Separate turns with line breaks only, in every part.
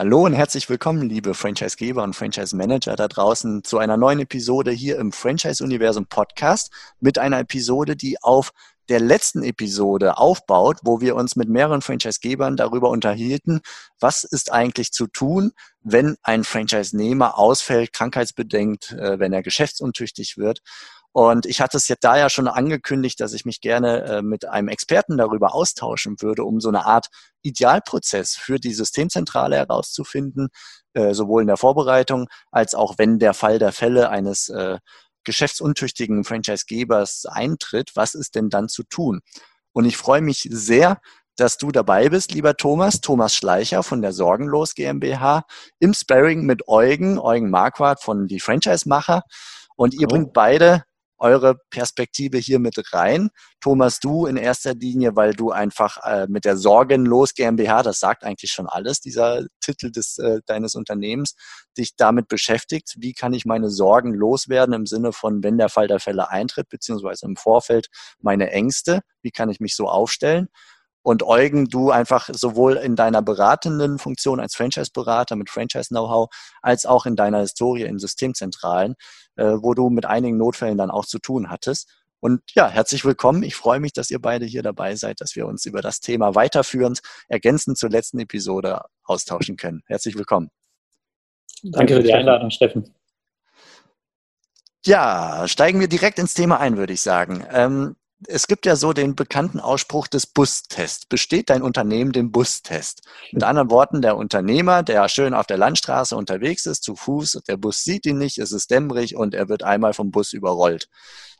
Hallo und herzlich willkommen, liebe Franchisegeber und Franchise-Manager da draußen, zu einer neuen Episode hier im Franchise-Universum Podcast mit einer Episode, die auf der letzten Episode aufbaut, wo wir uns mit mehreren Franchise-Gebern darüber unterhielten, was ist eigentlich zu tun, wenn ein Franchise-Nehmer ausfällt, krankheitsbedingt, äh, wenn er geschäftsuntüchtig wird. Und ich hatte es jetzt da ja schon angekündigt, dass ich mich gerne äh, mit einem Experten darüber austauschen würde, um so eine Art Idealprozess für die Systemzentrale herauszufinden, äh, sowohl in der Vorbereitung als auch wenn der Fall der Fälle eines äh, geschäftsuntüchtigen Franchisegebers eintritt, was ist denn dann zu tun? Und ich freue mich sehr, dass du dabei bist, lieber Thomas, Thomas Schleicher von der Sorgenlos GmbH, im Sparring mit Eugen, Eugen Marquardt von die Franchise-Macher. Und ihr oh. bringt beide eure Perspektive hier mit rein. Thomas, du in erster Linie, weil du einfach äh, mit der Sorgenlos GmbH, das sagt eigentlich schon alles, dieser Titel des, äh, deines Unternehmens, dich damit beschäftigt. Wie kann ich meine Sorgen loswerden im Sinne von, wenn der Fall der Fälle eintritt, beziehungsweise im Vorfeld meine Ängste? Wie kann ich mich so aufstellen? Und Eugen, du einfach sowohl in deiner beratenden Funktion als Franchise-Berater mit Franchise-Know-how, als auch in deiner Historie in Systemzentralen, äh, wo du mit einigen Notfällen dann auch zu tun hattest. Und ja, herzlich willkommen. Ich freue mich, dass ihr beide hier dabei seid, dass wir uns über das Thema weiterführend, ergänzend zur letzten Episode austauschen können. Herzlich willkommen.
Danke für die Einladung, Steffen.
Ja, steigen wir direkt ins Thema ein, würde ich sagen. Ähm, es gibt ja so den bekannten Ausspruch des Bustest. Besteht dein Unternehmen dem Bustest? Mit anderen Worten, der Unternehmer, der schön auf der Landstraße unterwegs ist, zu Fuß, der Bus sieht ihn nicht, es ist dämmerig und er wird einmal vom Bus überrollt.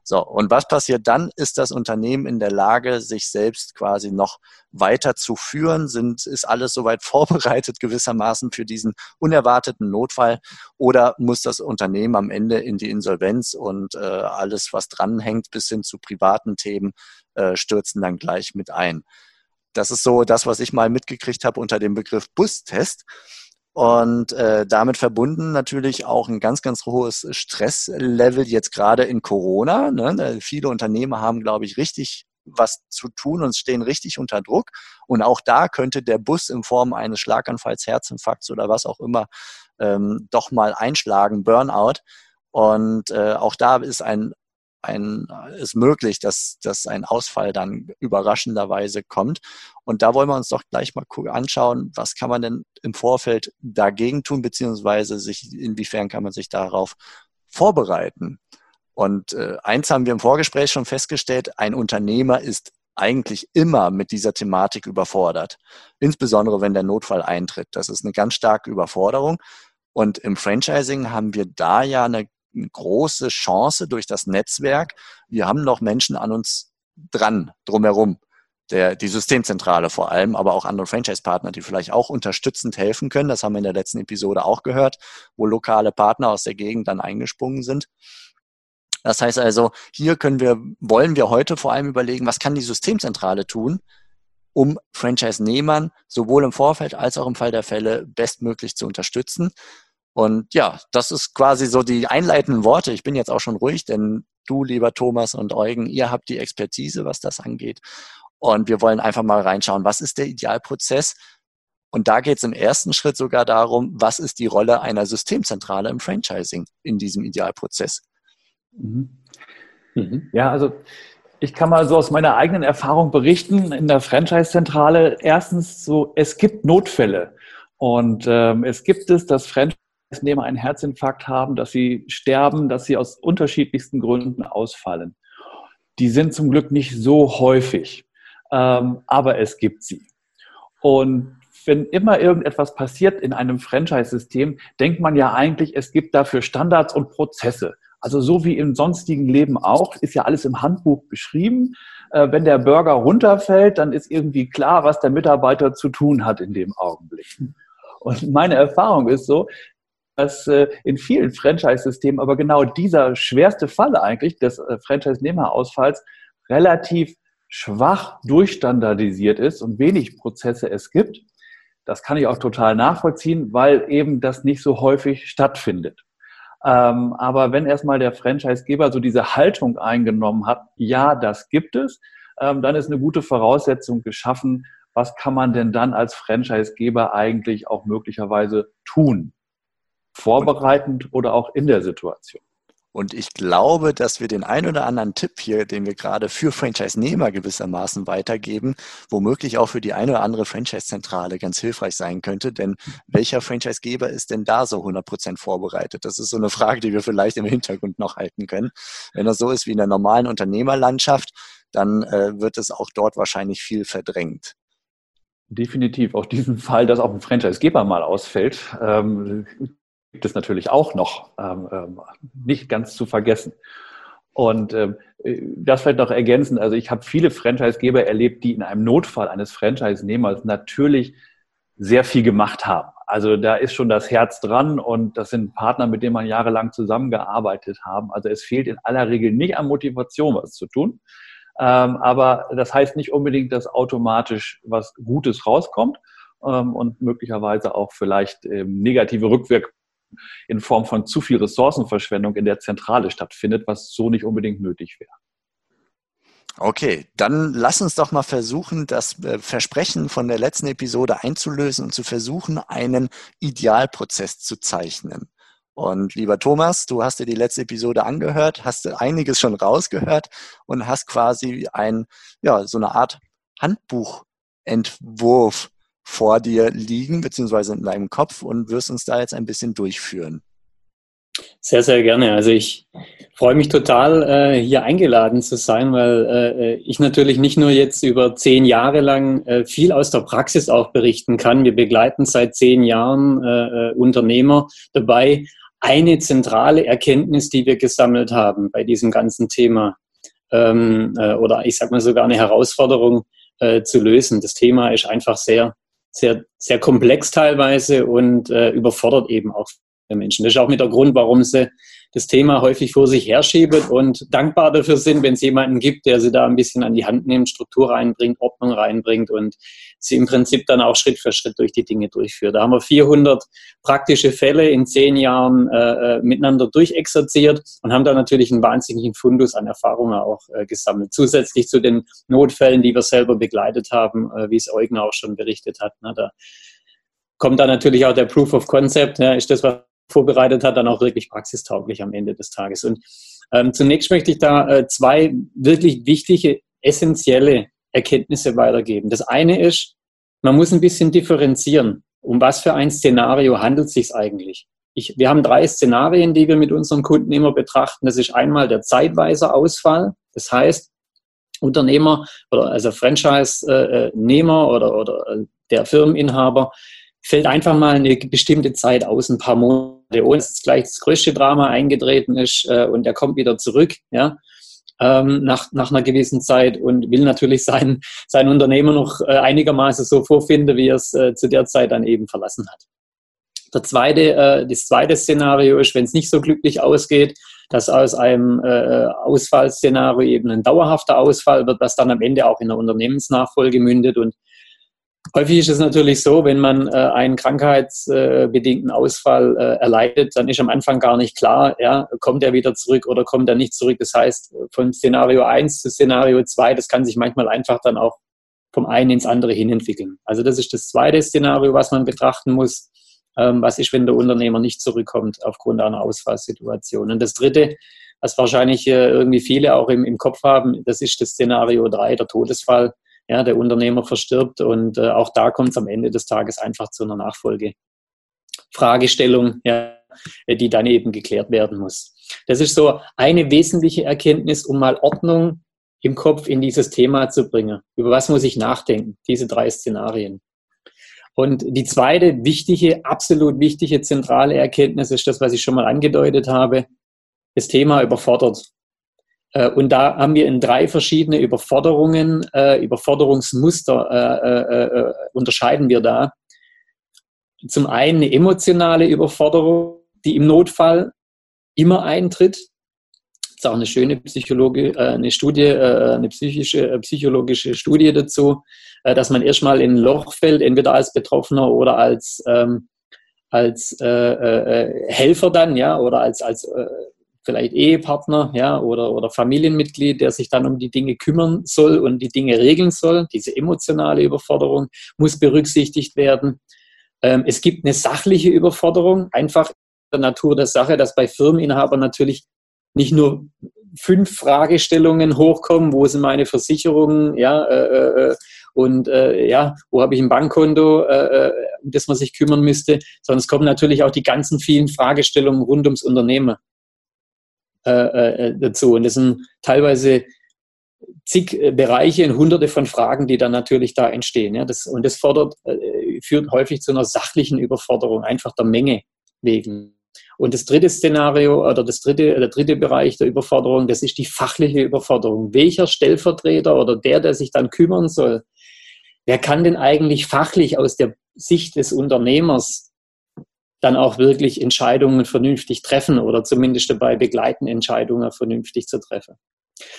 So, und was passiert dann? Ist das Unternehmen in der Lage, sich selbst quasi noch weiter zu führen? Sind, ist alles soweit vorbereitet gewissermaßen für diesen unerwarteten Notfall? Oder muss das Unternehmen am Ende in die Insolvenz und äh, alles, was dranhängt, bis hin zu privaten Themen, äh, stürzen dann gleich mit ein? Das ist so das, was ich mal mitgekriegt habe unter dem Begriff Bustest. Und äh, damit verbunden natürlich auch ein ganz, ganz hohes Stresslevel jetzt gerade in Corona. Ne? Viele Unternehmen haben, glaube ich, richtig was zu tun und stehen richtig unter Druck. Und auch da könnte der Bus in Form eines Schlaganfalls, Herzinfarkts oder was auch immer ähm, doch mal einschlagen, Burnout. Und äh, auch da ist ein ein, ist möglich, dass, dass ein Ausfall dann überraschenderweise kommt. Und da wollen wir uns doch gleich mal anschauen, was kann man denn im Vorfeld dagegen tun, beziehungsweise sich, inwiefern kann man sich darauf vorbereiten. Und äh, eins haben wir im Vorgespräch schon festgestellt, ein Unternehmer ist eigentlich immer mit dieser Thematik überfordert. Insbesondere wenn der Notfall eintritt. Das ist eine ganz starke Überforderung. Und im Franchising haben wir da ja eine eine große Chance durch das Netzwerk. Wir haben noch Menschen an uns dran, drumherum. Der, die Systemzentrale vor allem, aber auch andere Franchise-Partner, die vielleicht auch unterstützend helfen können. Das haben wir in der letzten Episode auch gehört, wo lokale Partner aus der Gegend dann eingesprungen sind. Das heißt also, hier können wir, wollen wir heute vor allem überlegen, was kann die Systemzentrale tun, um Franchise-Nehmern sowohl im Vorfeld als auch im Fall der Fälle bestmöglich zu unterstützen. Und ja, das ist quasi so die einleitenden Worte. Ich bin jetzt auch schon ruhig, denn du, lieber Thomas und Eugen, ihr habt die Expertise, was das angeht. Und wir wollen einfach mal reinschauen, was ist der Idealprozess? Und da geht es im ersten Schritt sogar darum, was ist die Rolle einer Systemzentrale im Franchising in diesem Idealprozess?
Mhm. Mhm. Ja, also ich kann mal so aus meiner eigenen Erfahrung berichten in der Franchise-Zentrale. Erstens so, es gibt Notfälle. Und ähm, es gibt es, dass Franchise Nehmer einen Herzinfarkt haben, dass sie sterben, dass sie aus unterschiedlichsten Gründen ausfallen. Die sind zum Glück nicht so häufig, ähm, aber es gibt sie. Und wenn immer irgendetwas passiert in einem Franchise-System, denkt man ja eigentlich, es gibt dafür Standards und Prozesse. Also so wie im sonstigen Leben auch, ist ja alles im Handbuch beschrieben. Äh, wenn der Burger runterfällt, dann ist irgendwie klar, was der Mitarbeiter zu tun hat in dem Augenblick. Und meine Erfahrung ist so, dass äh, in vielen Franchise-Systemen aber genau dieser schwerste Fall eigentlich des äh, Franchise-Nehmerausfalls relativ schwach durchstandardisiert ist und wenig Prozesse es gibt. Das kann ich auch total nachvollziehen, weil eben das nicht so häufig stattfindet. Ähm, aber wenn erstmal der Franchisegeber so diese Haltung eingenommen hat, ja, das gibt es, ähm, dann ist eine gute Voraussetzung geschaffen, was kann man denn dann als Franchisegeber eigentlich auch möglicherweise tun? Vorbereitend oder auch in der Situation.
Und ich glaube, dass wir den ein oder anderen Tipp hier, den wir gerade für Franchise-Nehmer gewissermaßen weitergeben, womöglich auch für die eine oder andere Franchise-Zentrale ganz hilfreich sein könnte. Denn welcher Franchise-Geber ist denn da so 100% vorbereitet? Das ist so eine Frage, die wir vielleicht im Hintergrund noch halten können. Wenn das so ist wie in der normalen Unternehmerlandschaft, dann äh, wird es auch dort wahrscheinlich viel verdrängt.
Definitiv. Auch diesen Fall, dass auch ein Franchise-Geber mal ausfällt, ähm, gibt es natürlich auch noch ähm, ähm, nicht ganz zu vergessen. Und ähm, das vielleicht noch ergänzen. Also ich habe viele Franchise-Geber erlebt, die in einem Notfall eines Franchise-Nehmers natürlich sehr viel gemacht haben. Also da ist schon das Herz dran und das sind Partner, mit denen man jahrelang zusammengearbeitet haben. Also es fehlt in aller Regel nicht an Motivation, was zu tun. Ähm, aber das heißt nicht unbedingt, dass automatisch was Gutes rauskommt ähm, und möglicherweise auch vielleicht ähm, negative Rückwirkungen in Form von zu viel Ressourcenverschwendung in der Zentrale stattfindet, was so nicht unbedingt nötig wäre.
Okay, dann lass uns doch mal versuchen, das äh, Versprechen von der letzten Episode einzulösen und zu versuchen, einen Idealprozess zu zeichnen. Und lieber Thomas, du hast dir die letzte Episode angehört, hast einiges schon rausgehört und hast quasi ein, ja, so eine Art Handbuchentwurf vor dir liegen, beziehungsweise in deinem Kopf und wirst uns da jetzt ein bisschen durchführen.
Sehr, sehr gerne. Also ich freue mich total, äh, hier eingeladen zu sein, weil äh, ich natürlich nicht nur jetzt über zehn Jahre lang äh, viel aus der Praxis auch berichten kann. Wir begleiten seit zehn Jahren äh, äh, Unternehmer dabei, eine zentrale Erkenntnis, die wir gesammelt haben bei diesem ganzen Thema, ähm, äh, oder ich sage mal sogar eine Herausforderung zu lösen. Das Thema ist einfach sehr sehr, sehr komplex teilweise und äh, überfordert eben auch Menschen. Das ist auch mit der Grund, warum sie das Thema häufig vor sich herschieben und dankbar dafür sind, wenn es jemanden gibt, der sie da ein bisschen an die Hand nimmt, Struktur reinbringt, Ordnung reinbringt und sie im Prinzip dann auch Schritt für Schritt durch die Dinge durchführt. Da haben wir 400 praktische Fälle in zehn Jahren äh, äh, miteinander durchexerziert und haben da natürlich einen wahnsinnigen Fundus an Erfahrungen auch äh, gesammelt. Zusätzlich zu den Notfällen, die wir selber begleitet haben, äh, wie es Eugen auch schon berichtet hat. Ne, da kommt dann natürlich auch der Proof of Concept. Ja, ist das, was vorbereitet hat, dann auch wirklich praxistauglich am Ende des Tages. Und ähm, zunächst möchte ich da äh, zwei wirklich wichtige, essentielle Erkenntnisse weitergeben. Das eine ist, man muss ein bisschen differenzieren. Um was für ein Szenario handelt es sich eigentlich? Ich, wir haben drei Szenarien, die wir mit unseren Kunden immer betrachten. Das ist einmal der zeitweise Ausfall. Das heißt, Unternehmer oder also Franchise-Nehmer oder, oder äh, der Firmeninhaber fällt einfach mal eine bestimmte Zeit aus, ein paar Monate, ohne dass gleich das größte Drama eingetreten ist äh, und er kommt wieder zurück, ja, ähm, nach, nach einer gewissen Zeit und will natürlich sein, sein Unternehmen noch äh, einigermaßen so vorfinden, wie er es äh, zu der Zeit dann eben verlassen hat. Der zweite, äh, das zweite Szenario ist, wenn es nicht so glücklich ausgeht, dass aus einem äh, Ausfallszenario eben ein dauerhafter Ausfall wird, das dann am Ende auch in der Unternehmensnachfolge mündet und Häufig ist es natürlich so, wenn man äh, einen krankheitsbedingten Ausfall äh, erleidet, dann ist am Anfang gar nicht klar, ja, kommt er wieder zurück oder kommt er nicht zurück. Das heißt, von Szenario 1 zu Szenario 2, das kann sich manchmal einfach dann auch vom einen ins andere hin entwickeln. Also das ist das zweite Szenario, was man betrachten muss. Ähm, was ist, wenn der Unternehmer nicht zurückkommt aufgrund einer Ausfallsituation? Und das dritte, was wahrscheinlich äh, irgendwie viele auch im, im Kopf haben, das ist das Szenario 3, der Todesfall ja, der Unternehmer verstirbt und äh, auch da kommt es am Ende des Tages einfach zu einer Nachfolgefragestellung, ja, die dann eben geklärt werden muss. Das ist so eine wesentliche Erkenntnis, um mal Ordnung im Kopf in dieses Thema zu bringen. Über was muss ich nachdenken? Diese drei Szenarien. Und die zweite wichtige, absolut wichtige zentrale Erkenntnis ist das, was ich schon mal angedeutet habe. Das Thema überfordert. Äh, und da haben wir in drei verschiedene Überforderungen, äh, Überforderungsmuster äh, äh, unterscheiden wir da. Zum einen eine emotionale Überforderung, die im Notfall immer eintritt. Das ist auch eine schöne Psychologie, äh, eine Studie, äh, eine psychische, psychologische Studie dazu, dass man erstmal in ein Loch fällt, entweder als Betroffener oder als, ähm, als Helfer dann, ja, oder als, als vielleicht Ehepartner, ja, oder, oder Familienmitglied, der sich dann um die Dinge kümmern soll und die Dinge regeln soll. Diese emotionale Überforderung muss berücksichtigt werden. Ähm, es gibt eine sachliche Überforderung, einfach der Natur der Sache, dass bei Firmeninhabern natürlich nicht nur fünf Fragestellungen hochkommen, wo sind meine Versicherungen, ja, äh, äh, und äh, ja, wo habe ich ein Bankkonto, äh, äh, um das man sich kümmern müsste, sondern es kommen natürlich auch die ganzen vielen Fragestellungen rund ums Unternehmen äh, dazu. Und das sind teilweise zig Bereiche und hunderte von Fragen, die dann natürlich da entstehen. Ja, das, und das fordert, führt häufig zu einer sachlichen Überforderung, einfach der Menge wegen. Und das dritte Szenario oder das dritte, der dritte Bereich der Überforderung, das ist die fachliche Überforderung. Welcher Stellvertreter oder der, der sich dann kümmern soll, wer kann denn eigentlich fachlich aus der Sicht des Unternehmers dann auch wirklich Entscheidungen vernünftig treffen oder zumindest dabei begleiten, Entscheidungen vernünftig zu treffen?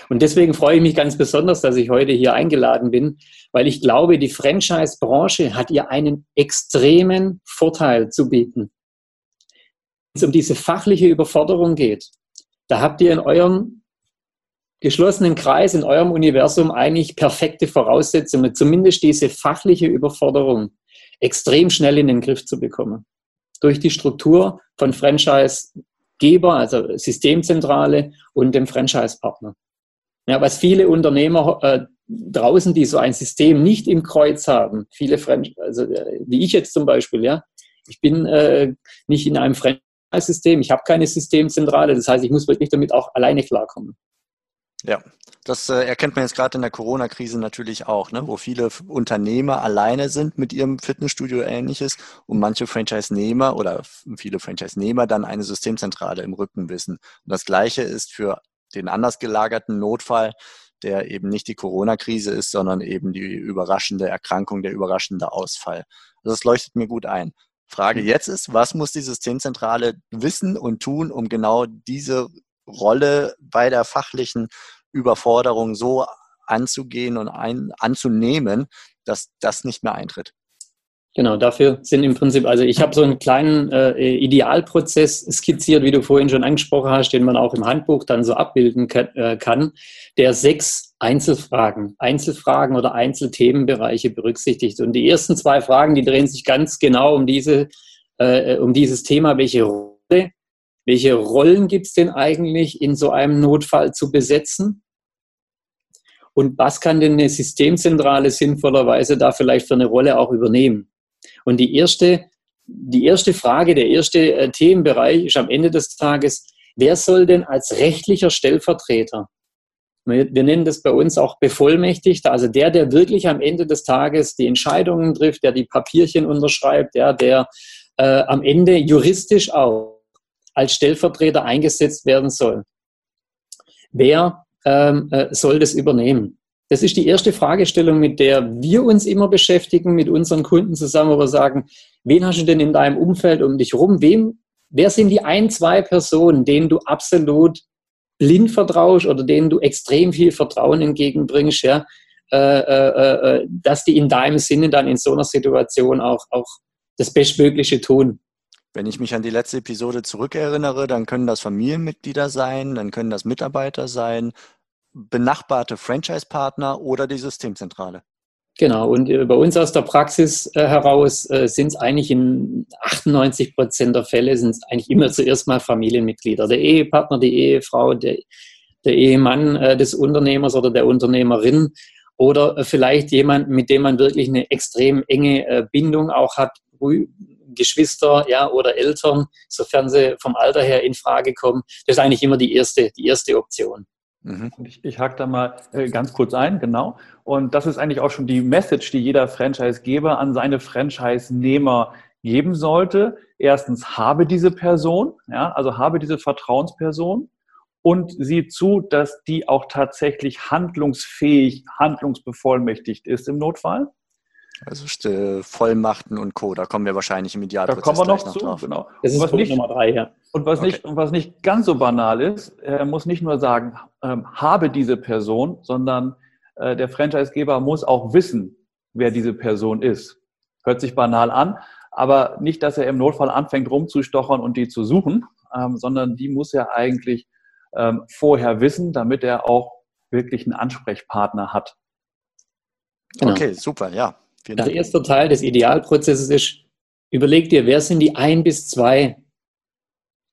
Und deswegen freue ich mich ganz besonders, dass ich heute hier eingeladen bin, weil ich glaube, die Franchise-Branche hat ihr einen extremen Vorteil zu bieten. Wenn es um diese fachliche Überforderung geht, da habt ihr in eurem geschlossenen Kreis, in eurem Universum eigentlich perfekte Voraussetzungen, zumindest diese fachliche Überforderung extrem schnell in den Griff zu bekommen. Durch die Struktur von Franchise-Geber, also Systemzentrale und dem Franchise-Partner. Ja, was viele Unternehmer äh, draußen, die so ein System nicht im Kreuz haben, viele Franchise, also äh, wie ich jetzt zum Beispiel, ja, ich bin äh, nicht in einem Franchise-System, ich habe keine Systemzentrale, das heißt, ich muss wirklich damit auch alleine klarkommen.
Ja, das äh, erkennt man jetzt gerade in der Corona-Krise natürlich auch, ne, wo viele Unternehmer alleine sind mit ihrem Fitnessstudio ähnliches und manche Franchise-Nehmer oder viele Franchise-Nehmer dann eine Systemzentrale im Rücken wissen. Und das Gleiche ist für den anders gelagerten Notfall, der eben nicht die Corona-Krise ist, sondern eben die überraschende Erkrankung, der überraschende Ausfall. Also das leuchtet mir gut ein. Frage mhm. jetzt ist, was muss die Systemzentrale wissen und tun, um genau diese Rolle bei der fachlichen Überforderung so anzugehen und ein, anzunehmen, dass das nicht mehr eintritt?
Genau, dafür sind im Prinzip, also ich habe so einen kleinen äh, Idealprozess skizziert, wie du vorhin schon angesprochen hast, den man auch im Handbuch dann so abbilden kann, äh, kann der sechs Einzelfragen, Einzelfragen oder Einzelthemenbereiche berücksichtigt. Und die ersten zwei Fragen, die drehen sich ganz genau um diese, äh, um dieses Thema, welche welche Rollen gibt es denn eigentlich in so einem Notfall zu besetzen? Und was kann denn eine Systemzentrale sinnvollerweise da vielleicht für eine Rolle auch übernehmen? Und die erste, die erste Frage, der erste äh, Themenbereich ist am Ende des Tages, wer soll denn als rechtlicher Stellvertreter, wir, nennen das bei uns auch Bevollmächtigter, also der, der wirklich am Ende des Tages die Entscheidungen trifft, der die Papierchen unterschreibt, ja, der äh, am Ende juristisch auch als Stellvertreter eingesetzt werden soll. Wer ähm, äh, soll das übernehmen? Das ist die erste Fragestellung, mit der wir uns immer beschäftigen, mit unseren Kunden zusammen, wo wir sagen, wen hast du denn in deinem Umfeld um dich rum? Wem, wer sind die ein, zwei Personen, denen du absolut blind vertraust oder denen du extrem viel Vertrauen entgegenbringst, ja, äh, äh, äh, dass die in deinem Sinne dann in so einer Situation auch, auch das Bestmögliche tun.
Wenn ich mich an die letzte Episode zurückerinnere, dann können das Familienmitglieder sein, dann können das Mitarbeiter sein, benachbarte Franchise-Partner oder die Systemzentrale.
Genau, und äh, bei uns aus der Praxis äh, heraus äh, sind es eigentlich in 98 Prozent der Fälle sind es eigentlich immer zuerst mal Familienmitglieder. Der Ehepartner, die Ehefrau, der, der Ehemann des Unternehmers oder der Unternehmerin oder vielleicht jemand, mit dem man wirklich eine extrem enge Bindung auch hat, Geschwister ja, oder Eltern, sofern sie vom Alter her in Frage kommen. Das ist eigentlich immer die erste, die erste Option.
Mhm. Ich, ich hake da mal äh, ganz kurz ein, genau. Und das ist eigentlich auch schon die Message, die jeder Franchisegeber an seine Franchise-Nehmer geben sollte. Erstens, habe diese Person, ja, also habe diese Vertrauensperson und sieh zu, dass die auch tatsächlich handlungsfähig, handlungsbevollmächtigt ist im Notfall.
Also Vollmachten und Co. Da kommen wir wahrscheinlich im Idealprozess
Da kommen wir noch, noch zu, drauf. genau. Das ist was nicht, Nummer drei, ja. Und was, okay. nicht, und was nicht ganz so banal ist, er muss nicht nur sagen, ähm, habe diese Person, sondern äh, der Franchisegeber muss auch wissen, wer diese Person ist. Hört sich banal an, aber nicht, dass er im Notfall anfängt rumzustochern und die zu suchen, ähm, sondern die muss er eigentlich ähm, vorher wissen, damit er auch wirklich einen Ansprechpartner hat.
Genau. Okay, super, ja.
Der erste Teil des Idealprozesses ist, überleg dir, wer sind die ein bis zwei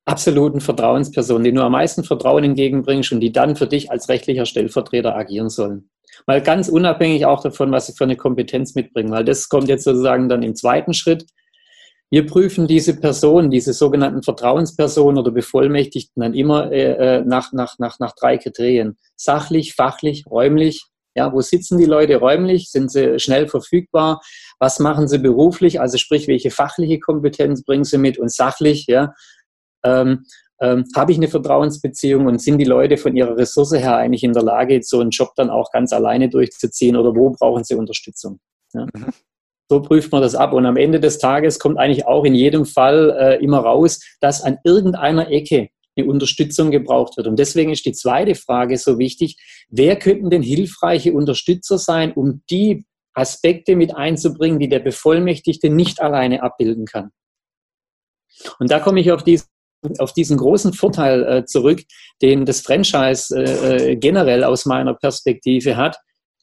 absoluten Vertrauenspersonen, denen du am meisten Vertrauen entgegenbringst und die dann für dich als rechtlicher Stellvertreter agieren sollen. Mal ganz unabhängig auch davon, was sie für eine Kompetenz mitbringen, weil das kommt jetzt sozusagen dann im zweiten Schritt. Wir prüfen diese Personen, diese sogenannten Vertrauenspersonen oder Bevollmächtigten dann immer äh, äh, nach, nach, nach, nach drei Kriterien. Sachlich, fachlich, räumlich. Ja, wo sitzen die Leute räumlich? Sind sie schnell verfügbar? Was machen sie beruflich? Also sprich, welche fachliche Kompetenz bringen sie mit? Und sachlich, ja, ähm, ähm, habe ich eine Vertrauensbeziehung und sind die Leute von ihrer Ressource her eigentlich in der Lage, so einen Job dann auch ganz alleine durchzuziehen oder wo brauchen sie Unterstützung? Ja? Mhm. So prüft man das ab. Und am Ende des Tages kommt eigentlich auch in jedem Fall äh, immer raus, dass an irgendeiner Ecke eine Unterstützung gebraucht wird. Und deswegen ist die zweite Frage so wichtig. Wer könnten denn hilfreiche Unterstützer sein, um die Aspekte mit einzubringen, die der Bevollmächtigte nicht alleine abbilden kann? Und da komme ich auf diesen auf diesen großen Vorteil äh, zurück, den das Franchise äh, äh, generell aus meiner Perspektive hat,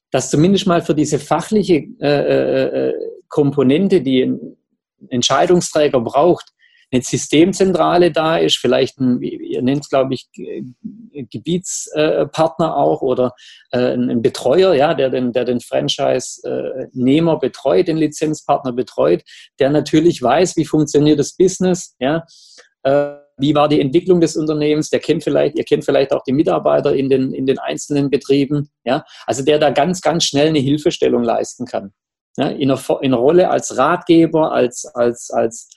dass zumindest mal für diese fachliche äh, äh, äh, Komponente, die ein Entscheidungsträger braucht, eine Systemzentrale da ist, vielleicht ein, ihr nennt es, glaube ich, Gebietspartner auch oder ein Betreuer, ja, der den, der den Franchise-Nehmer betreut, den Lizenzpartner betreut, der natürlich weiß, wie funktioniert das Business, ja, wie war die Entwicklung des Unternehmens, der kennt vielleicht, ihr kennt vielleicht auch die Mitarbeiter in den, in den einzelnen Betrieben, ja, also der da ganz, ganz schnell eine Hilfestellung leisten kann. Ja, in, einer, in einer Rolle als Ratgeber, als, als, als,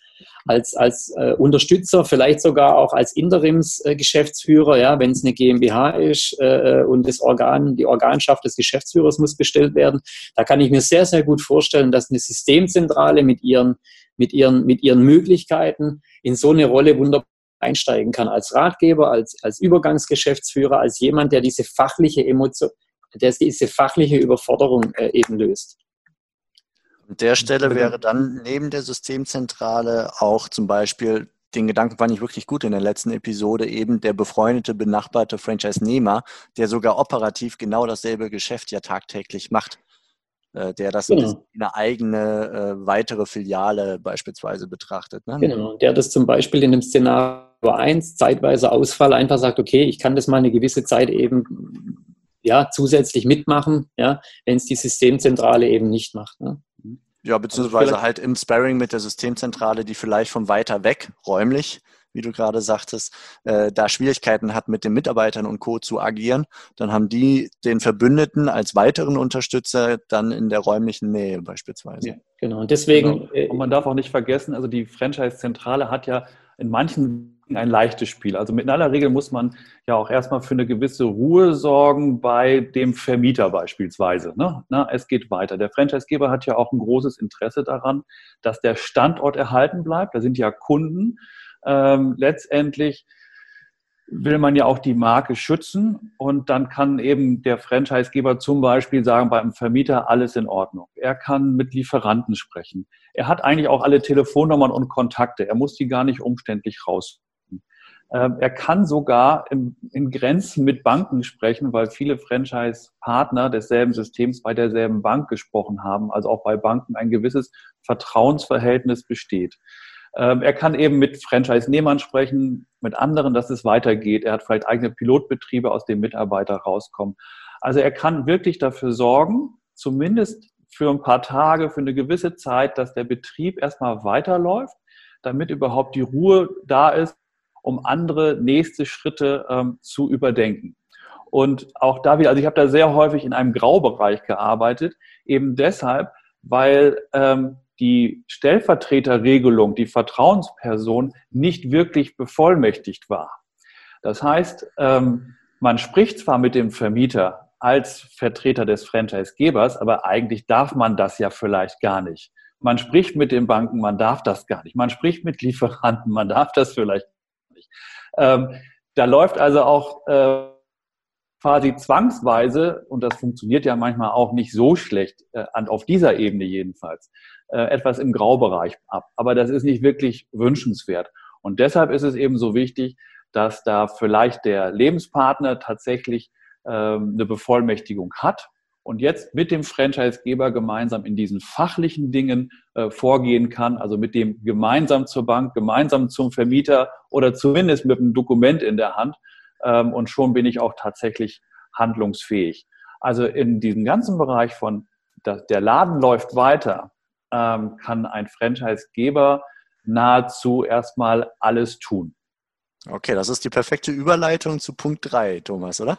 als, als äh, Unterstützer, vielleicht sogar auch als Interimsgeschäftsführer, äh, ja, wenn es eine GmbH ist äh, und das Organ, die Organschaft des Geschäftsführers muss bestellt werden. Da kann ich mir sehr, sehr gut vorstellen, dass eine Systemzentrale mit ihren, mit ihren, mit ihren Möglichkeiten in so eine Rolle wunderbar einsteigen kann als Ratgeber, als, als Übergangsgeschäftsführer, als jemand, der diese fachliche Emotion, der diese fachliche Überforderung äh, eben löst.
An der Stelle wäre dann neben der Systemzentrale auch zum Beispiel, den Gedanken fand ich wirklich gut in der letzten Episode, eben der befreundete, benachbarte Franchise-Nehmer, der sogar operativ genau dasselbe Geschäft ja tagtäglich macht. Äh, der das genau. in eine eigene äh, weitere Filiale beispielsweise betrachtet.
Ne? Genau, der das zum Beispiel in dem Szenario 1, zeitweise Ausfall, einfach sagt, okay, ich kann das mal eine gewisse Zeit eben ja, zusätzlich mitmachen, ja, wenn es die Systemzentrale eben nicht macht. Ne?
Ja, beziehungsweise also halt im Sparring mit der Systemzentrale, die vielleicht von weiter weg räumlich wie du gerade sagtest, äh, da Schwierigkeiten hat, mit den Mitarbeitern und Co. zu agieren, dann haben die den Verbündeten als weiteren Unterstützer dann in der räumlichen Nähe beispielsweise. Ja,
genau. Und deswegen. Genau. Und man darf auch nicht vergessen, also die Franchise-Zentrale hat ja in manchen ein leichtes Spiel. Also mit aller Regel muss man ja auch erstmal für eine gewisse Ruhe sorgen bei dem Vermieter beispielsweise. Ne? Na, es geht weiter. Der Franchisegeber hat ja auch ein großes Interesse daran, dass der Standort erhalten bleibt. Da sind ja Kunden ähm, letztendlich will man ja auch die Marke schützen und dann kann eben der Franchisegeber zum Beispiel sagen, beim Vermieter alles in Ordnung. Er kann mit Lieferanten sprechen. Er hat eigentlich auch alle Telefonnummern und Kontakte. Er muss die gar nicht umständlich raus. Ähm, er kann sogar in, Grenzen mit Banken sprechen, weil viele Franchise-Partner desselben Systems bei derselben Bank gesprochen haben, also auch bei Banken ein gewisses Vertrauensverhältnis besteht. Ähm, er kann eben mit Franchise-Nehmern sprechen, mit anderen, dass es weitergeht. Er hat vielleicht eigene Pilotbetriebe, aus denen Mitarbeiter rauskommen. Also er kann wirklich dafür sorgen, zumindest für ein paar Tage, für eine gewisse Zeit, dass der Betrieb erstmal weiterläuft, damit überhaupt die Ruhe da ist, um andere nächste Schritte ähm, zu überdenken. Und auch da wieder, also ich habe da sehr häufig in einem Graubereich gearbeitet, eben deshalb, weil ähm, die Stellvertreterregelung, die Vertrauensperson nicht wirklich bevollmächtigt war. Das heißt, ähm, man spricht zwar mit dem Vermieter als Vertreter des Franchisegebers, aber eigentlich darf man das ja vielleicht gar nicht. Man spricht mit den Banken, man darf das gar nicht. Man spricht mit Lieferanten, man darf das vielleicht. Ähm, da läuft also auch äh, quasi zwangsweise, und das funktioniert ja manchmal auch nicht so schlecht, äh, auf dieser Ebene jedenfalls, äh, etwas im Graubereich ab. Aber das ist nicht wirklich wünschenswert. Und deshalb ist es eben so wichtig, dass da vielleicht der Lebenspartner tatsächlich ähm, eine Bevollmächtigung hat und jetzt mit dem Franchisegeber gemeinsam in diesen fachlichen Dingen äh, vorgehen kann, also mit dem gemeinsam zur Bank, gemeinsam zum Vermieter oder zumindest mit einem Dokument in der Hand. Ähm, und schon bin ich auch tatsächlich handlungsfähig. Also in diesem ganzen Bereich von der Laden läuft weiter, ähm, kann ein Franchisegeber nahezu erstmal alles tun.
Okay, das ist die perfekte Überleitung zu Punkt 3, Thomas, oder?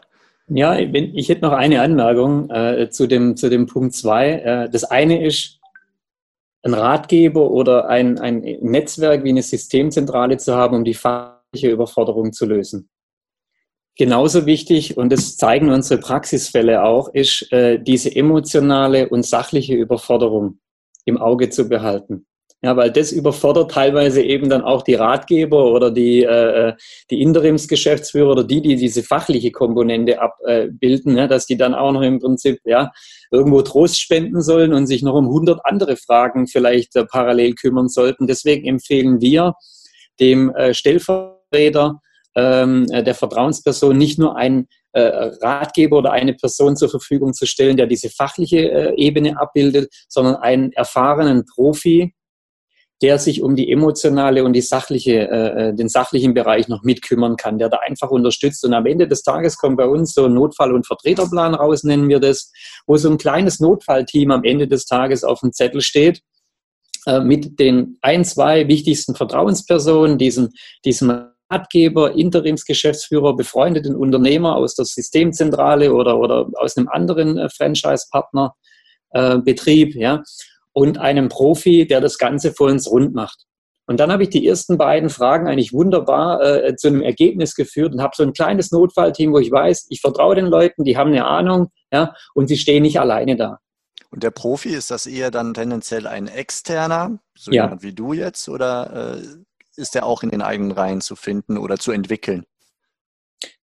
Ja, ich hätte noch eine Anmerkung äh, zu, dem, zu dem Punkt 2. Äh, das eine ist, ein Ratgeber oder ein, ein Netzwerk wie eine Systemzentrale zu haben, um die fachliche Überforderung zu lösen. Genauso wichtig, und das zeigen unsere Praxisfälle auch, ist äh, diese emotionale und sachliche Überforderung im Auge zu behalten. Ja, weil das überfordert teilweise eben dann auch die Ratgeber oder die, äh, die Interimsgeschäftsführer oder die, die diese fachliche Komponente abbilden, ja, dass die dann auch noch im Prinzip ja, irgendwo Trost spenden sollen und sich noch um 100 andere Fragen vielleicht äh, parallel kümmern sollten. Deswegen empfehlen wir dem äh, Stellvertreter ähm, äh, der Vertrauensperson nicht nur einen äh, Ratgeber oder eine Person zur Verfügung zu stellen, der diese fachliche äh, Ebene abbildet, sondern einen erfahrenen Profi, der sich um die emotionale und die sachliche, äh, äh, den sachlichen Bereich noch mitkümmern kann, der da einfach unterstützt. Und am Ende des Tages kommt bei uns so ein Notfall- und Vertreterplan raus, nennen wir das, wo so ein kleines Notfallteam am Ende des Tages auf dem Zettel steht äh, mit den ein, zwei wichtigsten Vertrauenspersonen, diesen, diesem Ratgeber, Interimsgeschäftsführer, befreundeten Unternehmer aus der Systemzentrale oder, oder aus einem anderen äh, Franchise-Partner. Äh, Betrieb, ja, und einem Profi, der das Ganze für uns rund macht. Und dann habe ich die ersten beiden Fragen eigentlich wunderbar äh, zu einem Ergebnis geführt und habe so ein kleines Notfallteam, wo ich weiß, ich vertraue den Leuten, die haben eine Ahnung, ja, und sie stehen nicht alleine da.
Und der Profi, ist das eher dann tendenziell ein externer, so ja. jemand wie du jetzt, oder äh, ist der auch in den eigenen Reihen zu finden oder zu entwickeln?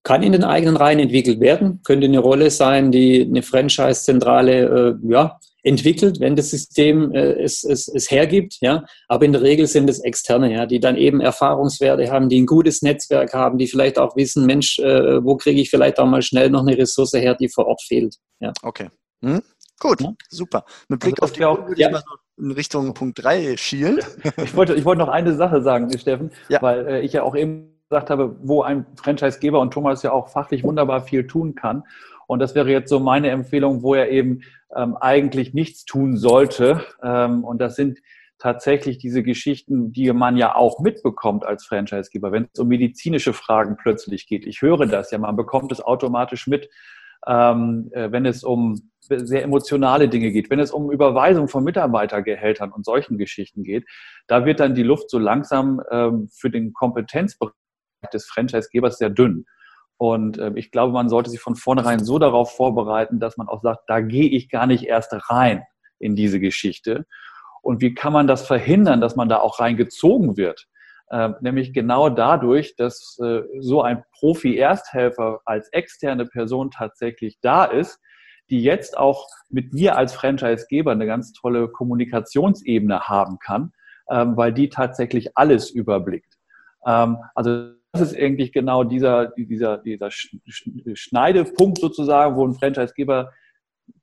Kann in den eigenen Reihen entwickelt werden, könnte eine Rolle sein, die eine Franchise-Zentrale äh, ja, entwickelt, wenn das System äh, es, es, es hergibt. Ja? Aber in der Regel sind es Externe, ja, die dann eben Erfahrungswerte haben, die ein gutes Netzwerk haben, die vielleicht auch wissen, Mensch, äh, wo kriege ich vielleicht auch mal schnell noch eine Ressource her, die vor Ort fehlt.
Ja. Okay. Hm? Gut, ja. super. Mit Blick also, auf die auch, würde ja. ich mal so in Richtung Punkt 3 schielen.
Ich wollte, ich wollte noch eine Sache sagen, Steffen, ja. weil äh, ich ja auch eben gesagt habe, wo ein Franchisegeber und Thomas ja auch fachlich wunderbar viel tun kann. Und das wäre jetzt so meine Empfehlung, wo er eben ähm, eigentlich nichts tun sollte. Ähm, und das sind tatsächlich diese Geschichten, die man ja auch mitbekommt als Franchisegeber, wenn es um medizinische Fragen plötzlich geht. Ich höre das ja, man bekommt es automatisch mit, ähm, äh, wenn es um sehr emotionale Dinge geht, wenn es um Überweisung von Mitarbeitergehältern und solchen Geschichten geht, da wird dann die Luft so langsam ähm, für den Kompetenzbereich des Franchisegebers sehr dünn. Und äh, ich glaube, man sollte sich von vornherein so darauf vorbereiten, dass man auch sagt, da gehe ich gar nicht erst rein in diese Geschichte. Und wie kann man das verhindern, dass man da auch reingezogen wird? Äh, nämlich genau dadurch, dass äh, so ein Profi-Ersthelfer als externe Person tatsächlich da ist, die jetzt auch mit mir als Franchisegeber eine ganz tolle Kommunikationsebene haben kann, ähm, weil die tatsächlich alles überblickt. Ähm, also das ist eigentlich genau dieser, dieser, dieser Schneidepunkt sozusagen, wo ein Franchisegeber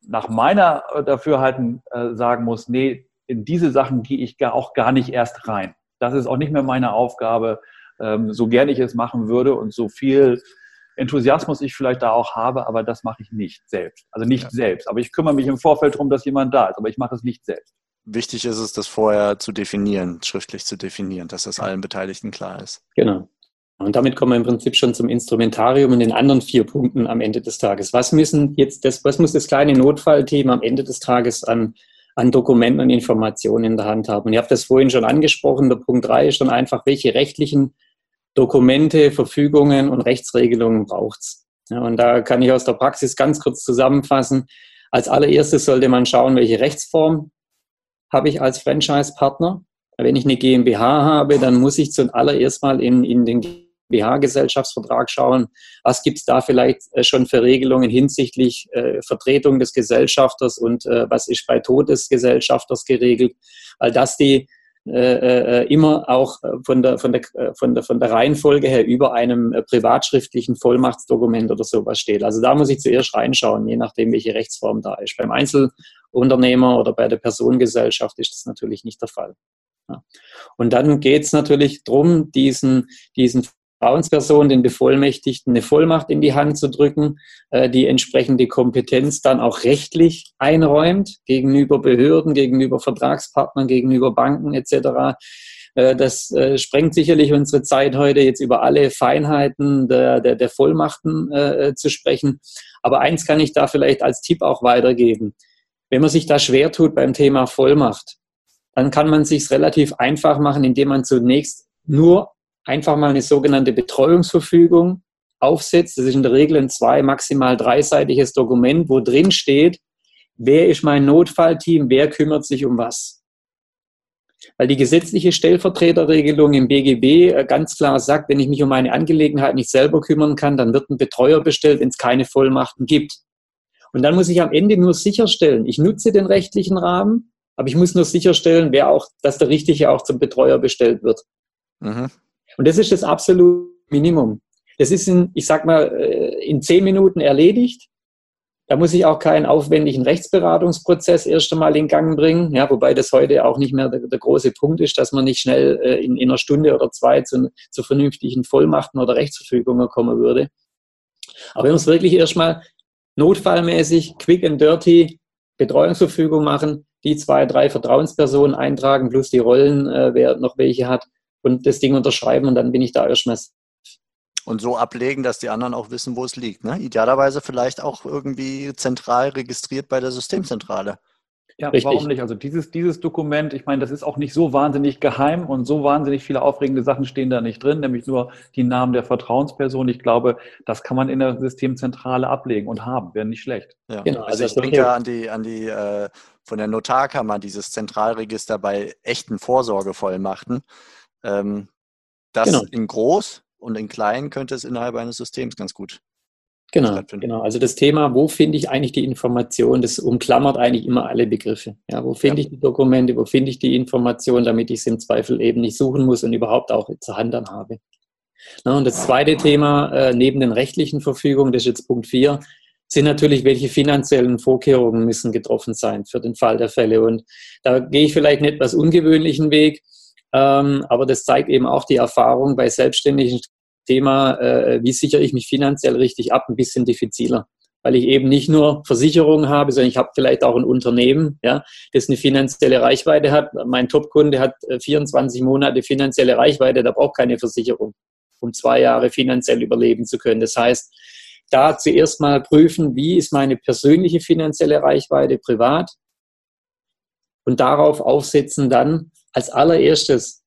nach meiner Dafürhalten äh, sagen muss, nee, in diese Sachen gehe ich gar, auch gar nicht erst rein. Das ist auch nicht mehr meine Aufgabe, ähm, so gerne ich es machen würde und so viel Enthusiasmus ich vielleicht da auch habe, aber das mache ich nicht selbst. Also nicht ja. selbst. Aber ich kümmere mich im Vorfeld darum, dass jemand da ist, aber ich mache es nicht selbst.
Wichtig ist es, das vorher zu definieren, schriftlich zu definieren, dass das allen Beteiligten klar ist.
Genau. Und damit kommen wir im Prinzip schon zum Instrumentarium und den anderen vier Punkten am Ende des Tages. Was müssen jetzt das, was muss das kleine Notfallteam am Ende des Tages an, an Dokumenten und Informationen in der Hand haben? Und ihr habt das vorhin schon angesprochen. Der Punkt drei ist dann einfach, welche rechtlichen Dokumente, Verfügungen und Rechtsregelungen braucht es? Ja, und da kann ich aus der Praxis ganz kurz zusammenfassen. Als allererstes sollte man schauen, welche Rechtsform habe ich als Franchise-Partner. Wenn ich eine GmbH habe, dann muss ich zuallererst mal in, in den GmbH-Gesellschaftsvertrag schauen, was gibt es da vielleicht äh, schon für Regelungen hinsichtlich äh, Vertretung des Gesellschafters und äh, was ist bei Tod des Gesellschafters geregelt, weil das die äh, äh, immer auch von der, von, der, von, der, von der Reihenfolge her über einem privatschriftlichen Vollmachtsdokument oder sowas steht. Also da muss ich zuerst reinschauen, je nachdem, welche Rechtsform da ist. Beim Einzelunternehmer oder bei der Personengesellschaft ist das natürlich nicht der Fall. Ja. Und dann geht es natürlich darum, diesen, diesen Vertrauensperson, den Bevollmächtigten, eine Vollmacht in die Hand zu drücken, äh, die entsprechende Kompetenz dann auch rechtlich einräumt gegenüber Behörden, gegenüber Vertragspartnern, gegenüber Banken etc. Äh, das äh, sprengt sicherlich unsere Zeit heute, jetzt über alle Feinheiten der, der, der Vollmachten zu sprechen. Aber eins kann ich da vielleicht als Tipp auch weitergeben. Wenn man sich da schwer tut beim Thema Vollmacht, dann kann man sich relativ einfach machen, indem man zunächst nur einfach mal eine sogenannte Betreuungsverfügung aufsetzt. Das ist in der Regel ein zwei, maximal dreiseitiges Dokument, wo drin steht, wer ist mein Notfallteam, wer kümmert sich um was. Weil die gesetzliche Stellvertreterregelung im BGB äh, ganz klar sagt, wenn ich mich um eine Angelegenheit nicht selber kümmern kann, dann wird ein Betreuer bestellt, wenn es keine Vollmachten gibt. Und dann muss ich am Ende nur sicherstellen, ich nutze den rechtlichen Rahmen, aber ich muss nur sicherstellen, wer auch, dass der Richtige auch zum Betreuer bestellt wird. Mhm. Und das ist das absolute Minimum. Das ist in, ich sag mal, äh, in zehn Minuten erledigt. Da muss ich auch keinen aufwendigen Rechtsberatungsprozess erst einmal in Gang bringen, ja, wobei das heute auch nicht mehr der, der große Punkt ist, dass man nicht schnell äh, in, in, einer Stunde oder zwei zu, zu vernünftigen Vollmachten oder Rechtsverfügungen kommen würde. Aber wir es wirklich erstmal notfallmäßig, quick and dirty Betreuungsverfügung machen, die zwei, drei Vertrauenspersonen eintragen, plus die Rollen, äh, wer noch welche hat, und das Ding unterschreiben und dann bin ich da erstmal.
Und so ablegen, dass die anderen auch wissen, wo es liegt. Ne? Idealerweise vielleicht auch irgendwie zentral registriert bei der Systemzentrale.
Ja, Richtig. warum nicht? Also dieses, dieses Dokument, ich meine, das ist auch nicht so wahnsinnig geheim und so wahnsinnig viele aufregende Sachen stehen da nicht drin, nämlich nur die Namen der Vertrauensperson. Ich glaube, das kann man in der Systemzentrale ablegen und haben, wäre nicht schlecht.
Ja. Genau, also, also ich denke ja an die, an die äh, von der Notarkammer, dieses Zentralregister bei echten Vorsorgevollmachten. Ähm, das genau. in groß und in klein könnte es innerhalb eines Systems ganz gut.
Genau, genau. Also das Thema, wo finde ich eigentlich die Information, das umklammert eigentlich immer alle Begriffe. Ja, wo finde ja. ich die Dokumente, wo finde ich die Information, damit ich es im Zweifel eben nicht suchen muss und überhaupt auch zur Hand dann habe. Na, und das zweite Thema, äh, neben den rechtlichen Verfügungen, das ist jetzt Punkt 4, sind natürlich, welche finanziellen Vorkehrungen müssen getroffen sein für den Fall der Fälle. Und da gehe ich vielleicht einen etwas ungewöhnlichen Weg. Ähm, aber das zeigt eben auch die Erfahrung bei selbstständigen Thema, äh, wie sichere ich mich finanziell richtig ab, ein bisschen diffiziler. Weil ich eben nicht nur Versicherungen habe, sondern ich habe vielleicht auch ein Unternehmen, ja, das eine finanzielle Reichweite hat. Mein Topkunde hat 24 äh, Monate finanzielle Reichweite, der braucht keine Versicherung, um zwei Jahre finanziell überleben zu können. Das heißt, da zuerst mal prüfen, wie ist meine persönliche finanzielle Reichweite privat und darauf aufsetzen dann, als allererstes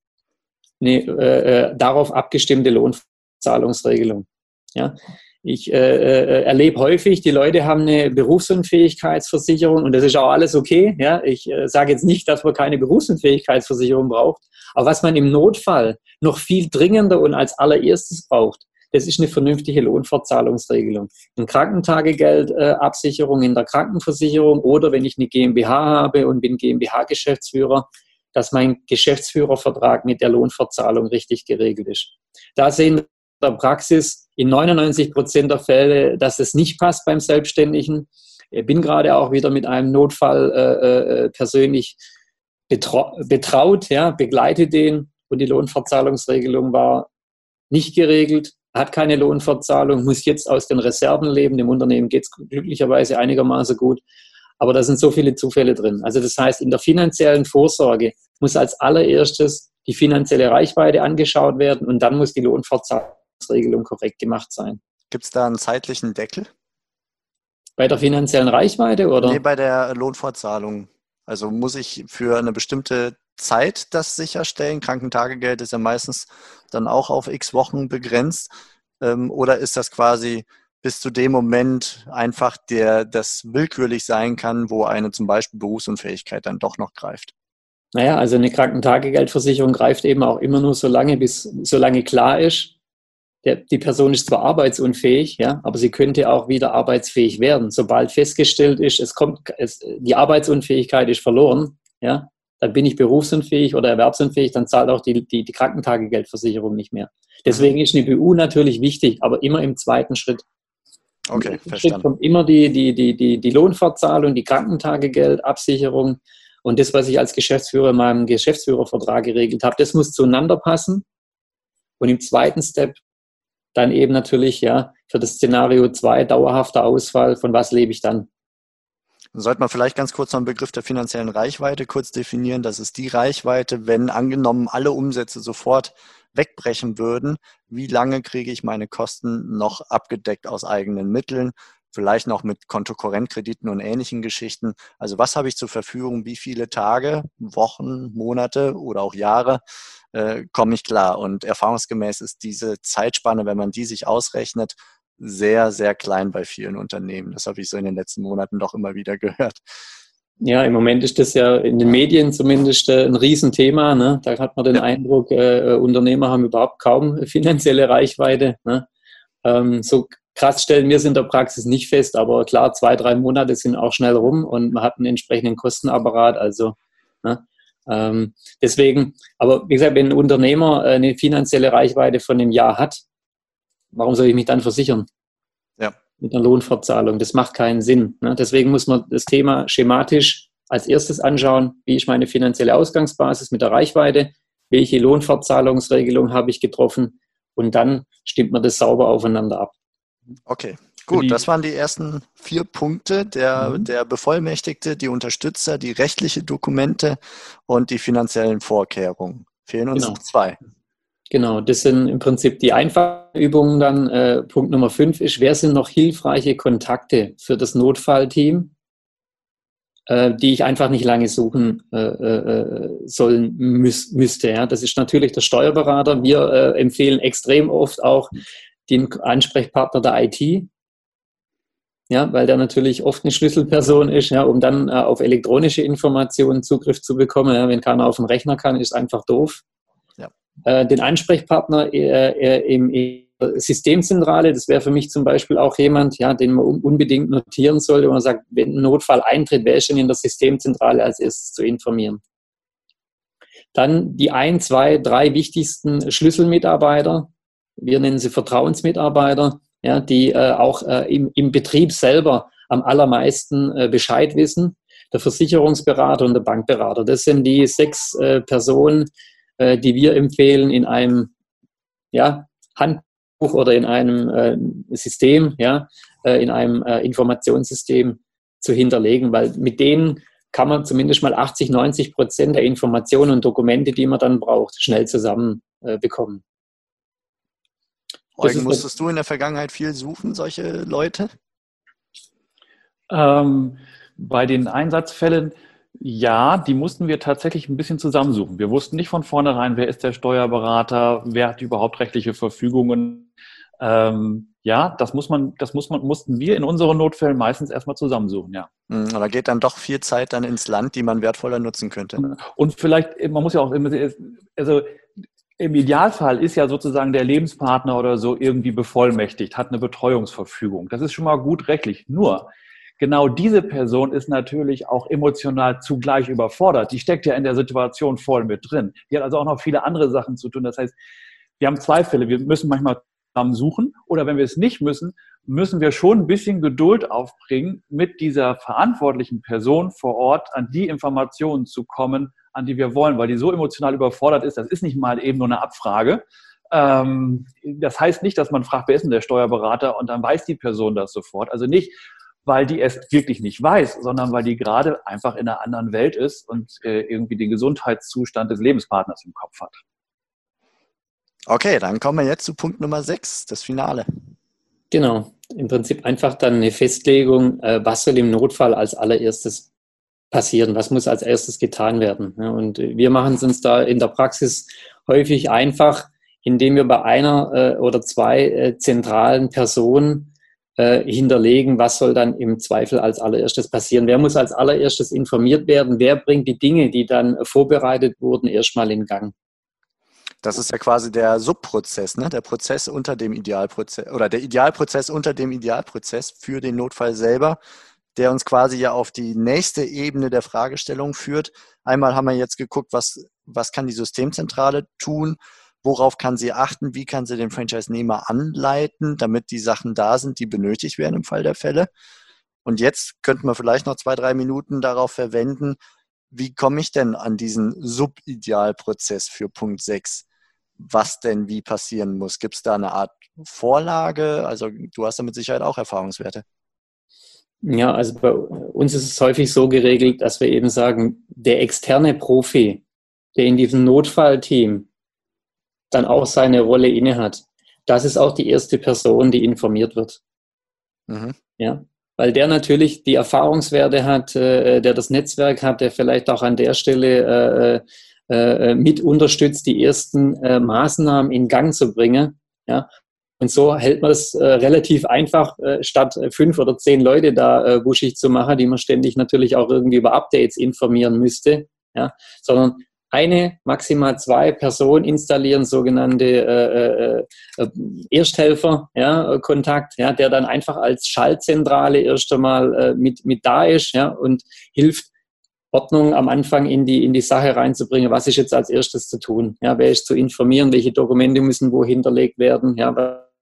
eine äh, äh, darauf abgestimmte Lohnzahlungsregelung. Ja? Ich äh, äh, erlebe häufig, die Leute haben eine Berufsunfähigkeitsversicherung und das ist auch alles okay. Ja? Ich äh, sage jetzt nicht, dass man keine Berufsunfähigkeitsversicherung braucht, aber was man im Notfall noch viel dringender und als allererstes braucht, das ist eine vernünftige Lohnfortzahlungsregelung. Ein Krankentagegeldabsicherung äh, in der Krankenversicherung oder wenn ich eine GmbH habe und bin GmbH-Geschäftsführer, dass mein Geschäftsführervertrag mit der Lohnverzahlung richtig geregelt ist. Da sehen wir in der Praxis in 99 Prozent der Fälle, dass es nicht passt beim Selbstständigen. Ich bin gerade auch wieder mit einem Notfall äh, äh persönlich betraut, ja, begleite den und die Lohnverzahlungsregelung war nicht geregelt, hat keine Lohnverzahlung, muss jetzt aus den Reserven leben. Dem Unternehmen geht es glücklicherweise einigermaßen gut. Aber da sind so viele Zufälle drin. Also das heißt, in der finanziellen Vorsorge muss als allererstes die finanzielle Reichweite angeschaut werden und dann muss die Lohnfortzahlungsregelung korrekt gemacht sein.
Gibt es da einen zeitlichen Deckel?
Bei der finanziellen Reichweite oder?
Nee, bei der Lohnfortzahlung. Also muss ich für eine bestimmte Zeit das sicherstellen? Krankentagegeld ist ja meistens dann auch auf x Wochen begrenzt. Ähm, oder ist das quasi bis zu dem Moment einfach der, das willkürlich sein kann, wo eine zum Beispiel Berufsunfähigkeit dann doch noch greift?
Naja, also eine Krankentagegeldversicherung greift eben auch immer nur so lange, bis solange klar ist, der, die Person ist zwar arbeitsunfähig, ja, aber sie könnte auch wieder arbeitsfähig werden. Sobald festgestellt ist, es kommt, es, die Arbeitsunfähigkeit ist verloren, ja, dann bin ich berufsunfähig oder erwerbsunfähig, dann zahlt auch die, die, die Krankentagegeldversicherung nicht mehr. Deswegen ist eine BU natürlich wichtig, aber immer im zweiten Schritt.
Okay,
Im verstanden. Schritt kommt immer die, die, die, die, die Lohnfortzahlung, die Krankentagegeldabsicherung und das, was ich als Geschäftsführer in meinem Geschäftsführervertrag geregelt habe, das muss zueinander passen. Und im zweiten Step dann eben natürlich ja für das Szenario 2 dauerhafter Ausfall, von was lebe ich dann?
Sollte man vielleicht ganz kurz noch einen Begriff der finanziellen Reichweite kurz definieren. Das ist die Reichweite, wenn angenommen alle Umsätze sofort wegbrechen würden, wie lange kriege ich meine Kosten noch abgedeckt aus eigenen Mitteln, vielleicht noch mit Kontokorrentkrediten und ähnlichen Geschichten. Also was habe ich zur Verfügung, wie viele Tage, Wochen, Monate oder auch Jahre äh, komme ich klar. Und erfahrungsgemäß ist diese Zeitspanne, wenn man die sich ausrechnet, sehr, sehr klein bei vielen Unternehmen. Das habe ich so in den letzten Monaten doch immer wieder gehört.
Ja, im Moment ist das ja in den Medien zumindest äh, ein Riesenthema. Ne? Da hat man den ja. Eindruck, äh, Unternehmer haben überhaupt kaum finanzielle Reichweite. Ne? Ähm, so krass stellen wir es in der Praxis nicht fest, aber klar, zwei, drei Monate sind auch schnell rum und man hat einen entsprechenden Kostenapparat. Also ne? Ähm, deswegen, aber wie gesagt, wenn ein Unternehmer äh, eine finanzielle Reichweite von einem Jahr hat, warum soll ich mich dann versichern? Mit einer Lohnfortzahlung. Das macht keinen Sinn. Ne? Deswegen muss man das Thema schematisch als erstes anschauen, wie ist meine finanzielle Ausgangsbasis mit der Reichweite, welche Lohnfortzahlungsregelung habe ich getroffen und dann stimmt man das sauber aufeinander ab.
Okay, Gut, das waren die ersten vier Punkte. Der, mhm. der Bevollmächtigte, die Unterstützer, die rechtliche Dokumente und die finanziellen Vorkehrungen. Fehlen uns genau. zwei.
Genau, das sind im Prinzip die einfachen Übungen. Dann äh, Punkt Nummer fünf ist, wer sind noch hilfreiche Kontakte für das Notfallteam, äh, die ich einfach nicht lange suchen äh, äh sollen müß, müsste. Ja? Das ist natürlich der Steuerberater. Wir äh, empfehlen extrem oft auch den Ansprechpartner der IT, ja, weil der natürlich oft eine Schlüsselperson ist, ja, um dann äh, auf elektronische Informationen Zugriff zu bekommen. Ja, wenn keiner auf den Rechner kann, ist einfach doof. Äh, den Ansprechpartner äh, äh im, Systemzentrale, das wäre für mich zum Beispiel auch jemand, ja, den man unbedingt notieren sollte, wo man sagt, wenn ein Notfall eintritt, ist denn in der Systemzentrale als erstes zu informieren? Dann die ein, zwei, drei wichtigsten Schlüsselmitarbeiter. Wir nennen sie Vertrauensmitarbeiter ja, die äh, auch äh, im, im Betrieb selber am allermeisten äh, Bescheid wissen. Der Versicherungsberater und der Bankberater. Das sind die sechs Personen, äh, die wir empfehlen, in einem ja, Handbuch oder in einem äh, System, ja, in einem Informationssystem zu hinterlegen, weil mit denen kann man zumindest mal 80, 90 Prozent der Informationen und Dokumente, die man dann braucht, schnell zusammen bekommen.
Eugen, musstest du in der Vergangenheit viel suchen, solche Leute?
Ähm, bei den Einsatzfällen, ja, die mussten wir tatsächlich ein bisschen zusammensuchen. Wir wussten nicht von vornherein, wer ist der Steuerberater, wer hat überhaupt rechtliche Verfügungen. Ähm, ja, das muss man, das muss man, mussten wir in unseren Notfällen meistens erstmal zusammensuchen, ja.
Hm, aber geht dann doch viel Zeit dann ins Land, die man wertvoller nutzen könnte.
Und vielleicht, man muss ja auch, also im Idealfall ist ja sozusagen der Lebenspartner oder so irgendwie bevollmächtigt, hat eine Betreuungsverfügung. Das ist schon mal gut rechtlich. Nur, genau diese Person ist natürlich auch emotional zugleich überfordert. Die steckt ja in der Situation voll mit drin. Die hat also auch noch viele andere Sachen zu tun. Das heißt, wir haben zwei Fälle. Wir müssen manchmal zusammen suchen oder wenn wir es nicht müssen, müssen wir schon ein bisschen Geduld aufbringen, mit dieser verantwortlichen Person vor Ort an die Informationen zu kommen, an die wir wollen, weil die so emotional überfordert ist. Das ist nicht mal eben nur eine Abfrage. Ähm, das heißt nicht, dass man fragt, wer ist denn der Steuerberater und dann weiß die Person das sofort. Also nicht, weil die es wirklich nicht weiß, sondern weil die gerade einfach in einer anderen Welt ist und äh, irgendwie den Gesundheitszustand des Lebenspartners im Kopf hat.
Okay, dann kommen wir jetzt zu Punkt Nummer 6, das Finale.
Genau, im Prinzip einfach dann eine Festlegung, äh, was soll im Notfall als allererstes passieren? Was muss als erstes getan werden? Und wir machen es uns da in der Praxis häufig einfach, indem wir bei einer äh, oder zwei äh, zentralen Personen äh, hinterlegen, was soll dann im Zweifel als allererstes passieren. Wer muss als allererstes informiert werden? Wer bringt die Dinge, die dann vorbereitet wurden, erstmal in Gang?
Das ist ja quasi der Subprozess, ne? der Prozess unter dem Idealprozess oder der Idealprozess unter dem Idealprozess für den Notfall selber, der uns quasi ja auf die nächste Ebene der Fragestellung führt. Einmal haben wir jetzt geguckt, was, was kann die Systemzentrale tun, worauf kann sie achten, wie kann sie den Franchise-Nehmer anleiten, damit die Sachen da sind, die benötigt werden im Fall der Fälle. Und jetzt könnten wir vielleicht noch zwei, drei Minuten darauf verwenden, wie komme ich denn an diesen Subidealprozess für Punkt 6? Was denn wie passieren muss? Gibt es da eine Art Vorlage? Also du hast da mit Sicherheit auch Erfahrungswerte.
Ja, also bei uns ist es häufig so geregelt, dass wir eben sagen, der externe Profi, der in diesem Notfallteam dann auch seine Rolle innehat, das ist auch die erste Person, die informiert wird. Mhm. Ja, weil der natürlich die Erfahrungswerte hat, äh, der das Netzwerk hat, der vielleicht auch an der Stelle äh, äh, mit unterstützt, die ersten äh, Maßnahmen in Gang zu bringen. Ja? Und so hält man es äh, relativ einfach, äh, statt fünf oder zehn Leute da äh, buschig zu machen, die man ständig natürlich auch irgendwie über Updates informieren müsste, ja? sondern eine, maximal zwei Personen installieren, sogenannte äh, äh, äh, Ersthelfer, ja, Kontakt, ja, der dann einfach als Schaltzentrale erst einmal äh, mit, mit da ist ja, und hilft, Ordnung am Anfang in die, in die Sache reinzubringen, was ist jetzt als erstes zu tun, ja, wer ist zu informieren, welche Dokumente müssen wo hinterlegt werden, ja,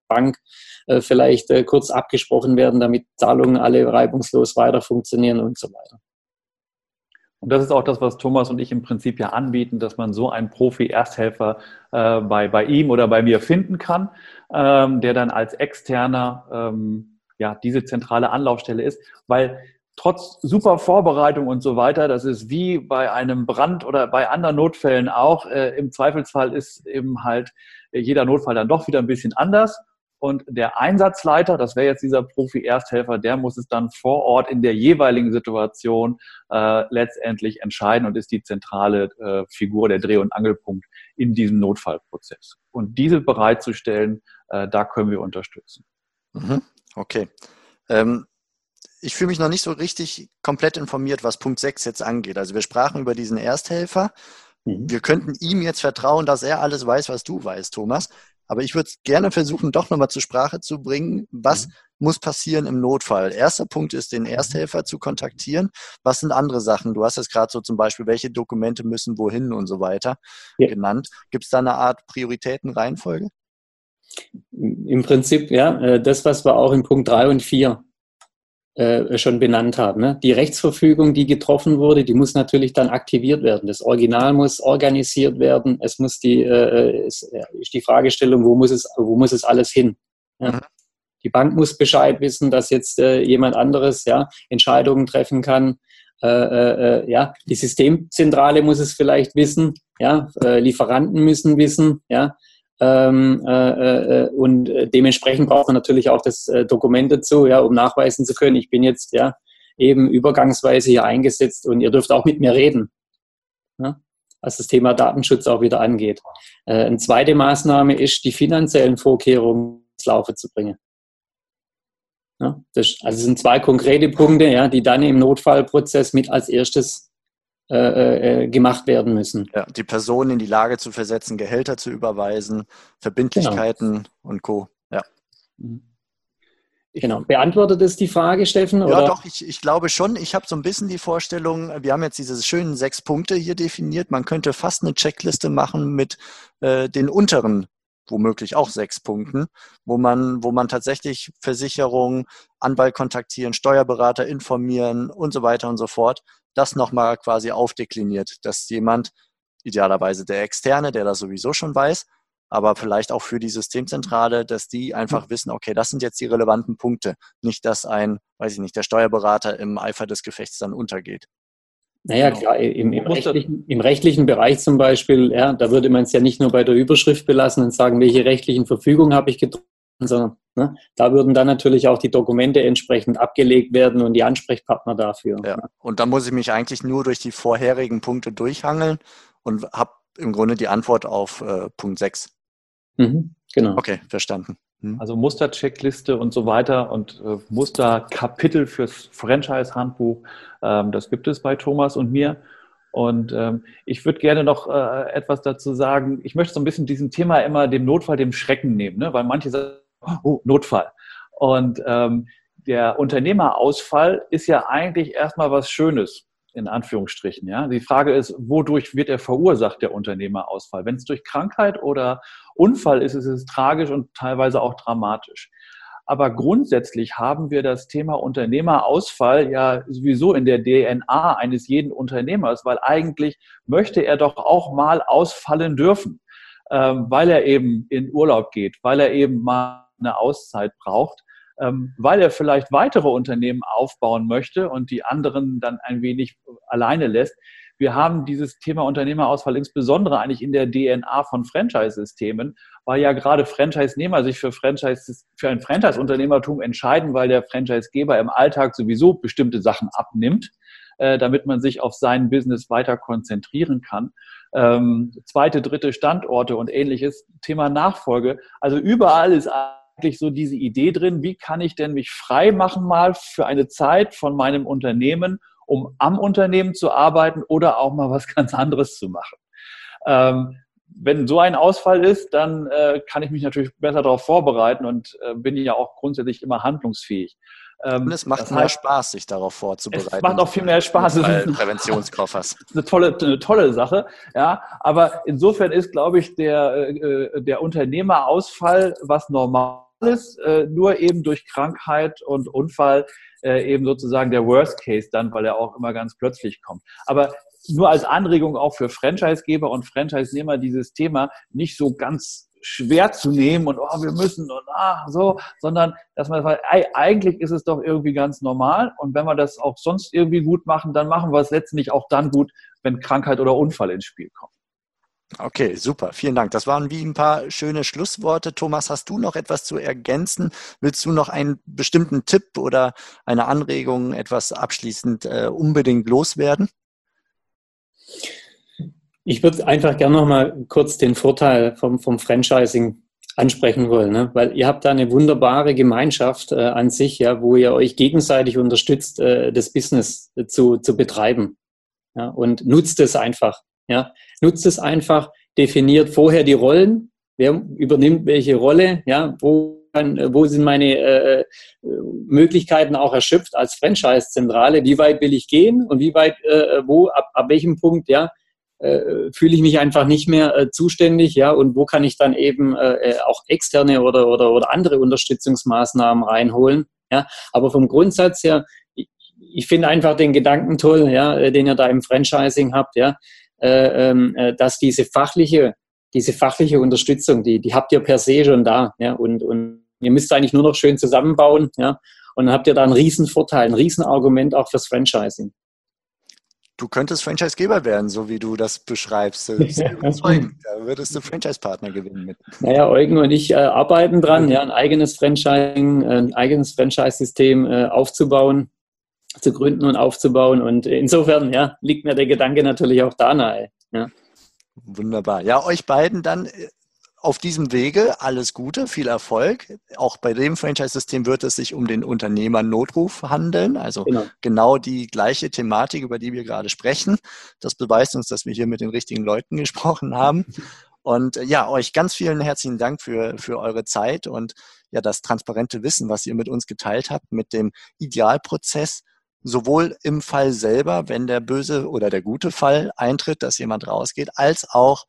Bank äh, vielleicht äh, kurz abgesprochen werden, damit Zahlungen alle reibungslos weiter funktionieren und so weiter.
Und das ist auch das, was Thomas und ich im Prinzip ja anbieten, dass man so einen Profi-Ersthelfer äh, bei, bei ihm oder bei mir finden kann, ähm, der dann als externer ähm, ja, diese zentrale Anlaufstelle ist, weil trotz super Vorbereitung und so weiter, das ist wie bei einem Brand oder bei anderen Notfällen auch, äh, im Zweifelsfall ist eben halt jeder Notfall dann doch wieder ein bisschen anders. Und der Einsatzleiter, das wäre jetzt dieser Profi-Ersthelfer, der muss es dann vor Ort in der jeweiligen Situation äh, letztendlich entscheiden und ist die zentrale äh, Figur, der Dreh- und Angelpunkt in diesem Notfallprozess. Und diese bereitzustellen, äh, da können wir unterstützen.
Mhm. Okay. Ähm, ich fühle mich noch nicht so richtig komplett informiert, was Punkt 6 jetzt angeht. Also wir sprachen über diesen Ersthelfer. Mhm. Wir könnten ihm jetzt vertrauen, dass er alles weiß, was du weißt, Thomas. Aber ich würde gerne versuchen, doch nochmal zur Sprache zu bringen, was mhm. muss passieren im Notfall. Erster Punkt ist, den mhm. Ersthelfer zu kontaktieren. Was sind andere Sachen? Du hast es gerade so zum Beispiel, welche Dokumente müssen wohin und so weiter ja. genannt. Gibt es da eine Art Prioritätenreihenfolge?
Im Prinzip, ja, äh, das, was wir auch in Punkt 3 und 4 äh, schon benannt haben. Ne? Die Rechtsverfügung, die getroffen wurde, die muss natürlich dann aktiviert werden. Das Original muss organisiert werden. Es muss die, äh, es ist die Fragestellung, wo muss es, wo muss es alles hin? Ja? Mhm. Die Bank muss Bescheid wissen, dass jetzt äh, jemand anderes ja, Entscheidungen treffen kann. Äh, äh, äh ja, die Systemzentrale muss es vielleicht wissen. Ja, Lieferanten müssen wissen. Ja, ähm, äh, äh, und dementsprechend braucht man natürlich auch das äh, Dokument dazu, ja, um nachweisen zu können, ich bin jetzt ja eben übergangsweise hier eingesetzt und ihr dürft auch mit mir reden. Ja, was das Thema Datenschutz auch wieder angeht. Äh, eine zweite Maßnahme ist, die finanziellen Vorkehrungen ins Laufe zu bringen. Ja, das, also es sind zwei konkrete Punkte, ja, die dann im Notfallprozess mit als erstes äh, äh, äh, gemacht werden müssen.
Ja, die Personen in die Lage zu versetzen, Gehälter zu überweisen, Verbindlichkeiten genau. und Co. Ja.
Mhm. Genau. Beantwortet es die Frage, Steffen?
Ja, oder? doch, ich, ich glaube schon. Ich habe so ein bisschen die Vorstellung, wir haben jetzt diese schönen sechs Punkte hier definiert. Man könnte fast eine Checkliste machen mit äh, den unteren, womöglich auch sechs Punkten, wo man, wo man tatsächlich Versicherung, Anwalt kontaktieren, Steuerberater informieren und so weiter und so fort das nochmal quasi aufdekliniert, dass jemand, idealerweise der Externe, der das sowieso schon weiß, aber vielleicht auch für die Systemzentrale, dass die einfach wissen, okay, das sind jetzt die relevanten Punkte. Nicht, dass ein, weiß ich nicht, der Steuerberater im Eifer des Gefechts dann untergeht.
Naja, genau. klar, im, im, rechtlichen, im, rechtlichen, Bereich zum Beispiel, ja, da würde man es ja nicht nur bei der Überschrift belassen und sagen, welche rechtlichen Verfügungen habe ich getroffen, sondern ne, da würden dann natürlich auch die Dokumente entsprechend abgelegt werden und die Ansprechpartner dafür.
Ja. Und dann muss ich mich eigentlich nur durch die vorherigen Punkte durchhangeln und habe im Grunde die Antwort auf äh, Punkt 6.
Mhm, genau.
Okay, verstanden.
Hm. Also Mustercheckliste und so weiter und äh, Musterkapitel fürs Franchise-Handbuch. Ähm, das gibt es bei Thomas und mir. Und ähm, ich würde gerne noch äh, etwas dazu sagen. Ich möchte so ein bisschen diesem Thema immer dem Notfall, dem Schrecken nehmen, ne? weil manche sagen, oh, Notfall. Und ähm, der Unternehmerausfall ist ja eigentlich erstmal was Schönes, in Anführungsstrichen. Ja? Die Frage ist, wodurch wird er verursacht, der Unternehmerausfall? Wenn es durch Krankheit oder Unfall ist, ist es tragisch und teilweise auch dramatisch. Aber grundsätzlich haben wir das Thema Unternehmerausfall ja sowieso in der DNA eines jeden Unternehmers, weil eigentlich möchte er doch auch mal ausfallen dürfen, ähm, weil er eben in Urlaub geht, weil er eben mal eine Auszeit braucht, ähm, weil er vielleicht weitere Unternehmen aufbauen möchte und die anderen dann ein wenig alleine lässt. Wir haben dieses Thema Unternehmerausfall insbesondere eigentlich in der DNA von Franchise-Systemen, weil ja gerade Franchise-Nehmer sich für, Franchise, für ein Franchise-Unternehmertum entscheiden, weil der Franchise-Geber im Alltag sowieso bestimmte Sachen abnimmt, äh, damit man sich auf sein Business weiter konzentrieren kann. Ähm, zweite, dritte Standorte und ähnliches. Thema Nachfolge. Also überall ist eigentlich so diese Idee drin, wie kann ich denn mich frei machen mal für eine Zeit von meinem Unternehmen um am Unternehmen zu arbeiten oder auch mal was ganz anderes zu machen. Ähm, wenn so ein Ausfall ist, dann äh, kann ich mich natürlich besser darauf vorbereiten und äh, bin ja auch grundsätzlich immer handlungsfähig.
Ähm, und es macht mehr Spaß, sich darauf vorzubereiten. Es
macht auch viel mehr Spaß.
Weil Präventionskoffers.
eine tolle, eine tolle Sache. Ja, aber insofern ist, glaube ich, der, äh, der Unternehmerausfall was Normales, äh, nur eben durch Krankheit und Unfall äh, eben sozusagen der Worst Case dann, weil er auch immer ganz plötzlich kommt. Aber nur als Anregung auch für Franchisegeber und Franchise-Nehmer dieses Thema nicht so ganz schwer zu nehmen und oh, wir müssen und ah, so, sondern dass man sagt, eigentlich ist es doch irgendwie ganz normal und wenn wir das auch sonst irgendwie gut machen, dann machen wir es letztendlich auch dann gut, wenn Krankheit oder Unfall ins Spiel kommt.
Okay, super. Vielen Dank. Das waren wie ein paar schöne Schlussworte. Thomas, hast du noch etwas zu ergänzen? Willst du noch einen bestimmten Tipp oder eine Anregung, etwas abschließend äh, unbedingt loswerden?
Ich würde einfach gerne noch mal kurz den Vorteil vom, vom Franchising ansprechen wollen, ne? weil ihr habt da eine wunderbare Gemeinschaft äh, an sich, ja, wo ihr euch gegenseitig unterstützt, äh, das Business zu, zu betreiben. Ja, und nutzt es einfach. Ja, nutzt es einfach, definiert vorher die Rollen, wer übernimmt welche Rolle, ja, wo, wo sind meine äh, äh, Möglichkeiten auch erschöpft als Franchise-Zentrale, wie weit will ich gehen und wie weit, äh, wo, ab, ab welchem Punkt, ja, äh, fühle ich mich einfach nicht mehr äh, zuständig, ja, und wo kann ich dann eben äh, äh auch externe oder, oder, oder andere Unterstützungsmaßnahmen reinholen, ja, aber vom Grundsatz her, ich, ich finde einfach den Gedanken toll, ja, äh, den ihr da im Franchising habt, ja, äh, äh, dass diese fachliche, diese fachliche Unterstützung, die, die habt ihr per se schon da. Ja? Und, und ihr müsst eigentlich nur noch schön zusammenbauen. Ja? Und dann habt ihr da einen riesen Vorteil, ein riesen Argument auch fürs Franchising.
Du könntest Franchisegeber werden, so wie du das beschreibst. Das da würdest du Franchise-Partner gewinnen mit.
Naja, Eugen und ich äh, arbeiten dran, ja, ein eigenes Franchising, ein eigenes Franchise-System äh, aufzubauen zu gründen und aufzubauen. Und insofern ja, liegt mir der Gedanke natürlich auch da nahe. Ja.
Wunderbar. Ja, euch beiden dann äh, auf diesem Wege alles Gute, viel Erfolg. Auch bei dem Franchise-System wird es sich um den Unternehmer-Notruf handeln. Also genau. genau. die gleiche Thematik, über die wir gerade sprechen. Das beweist uns, dass wir hier mit den richtigen Leuten gesprochen haben. Und äh, ja, euch ganz vielen herzlichen Dank für, für eure Zeit und ja, das transparente Wissen, was ihr mit uns geteilt habt, mit dem Idealprozess sowohl im Fall selber, wenn der böse oder der gute Fall eintritt, dass jemand rausgeht, als auch